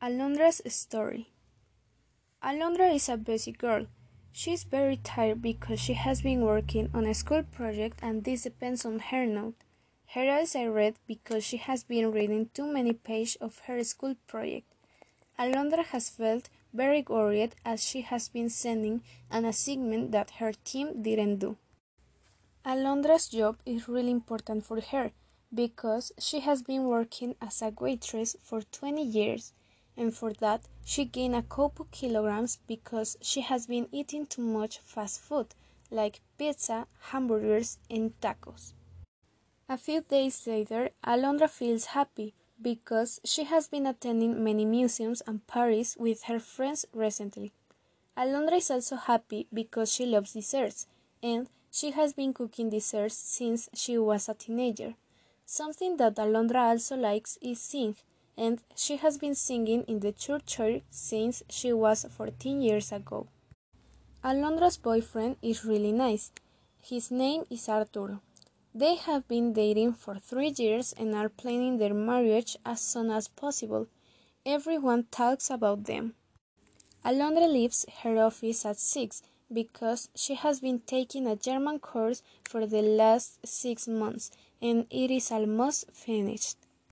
Alondra's story. Alondra is a busy girl. She is very tired because she has been working on a school project and this depends on her note. Her eyes are red because she has been reading too many pages of her school project. Alondra has felt very worried as she has been sending an assignment that her team didn't do. Alondra's job is really important for her because she has been working as a waitress for 20 years and for that she gained a couple kilograms because she has been eating too much fast food like pizza, hamburgers, and tacos. A few days later, Alondra feels happy because she has been attending many museums and parties with her friends recently. Alondra is also happy because she loves desserts and she has been cooking desserts since she was a teenager. Something that Alondra also likes is sing and she has been singing in the church choir since she was 14 years ago. Alondra's boyfriend is really nice. His name is Arturo. They have been dating for three years and are planning their marriage as soon as possible. Everyone talks about them. Alondra leaves her office at 6 because she has been taking a German course for the last six months and it is almost finished.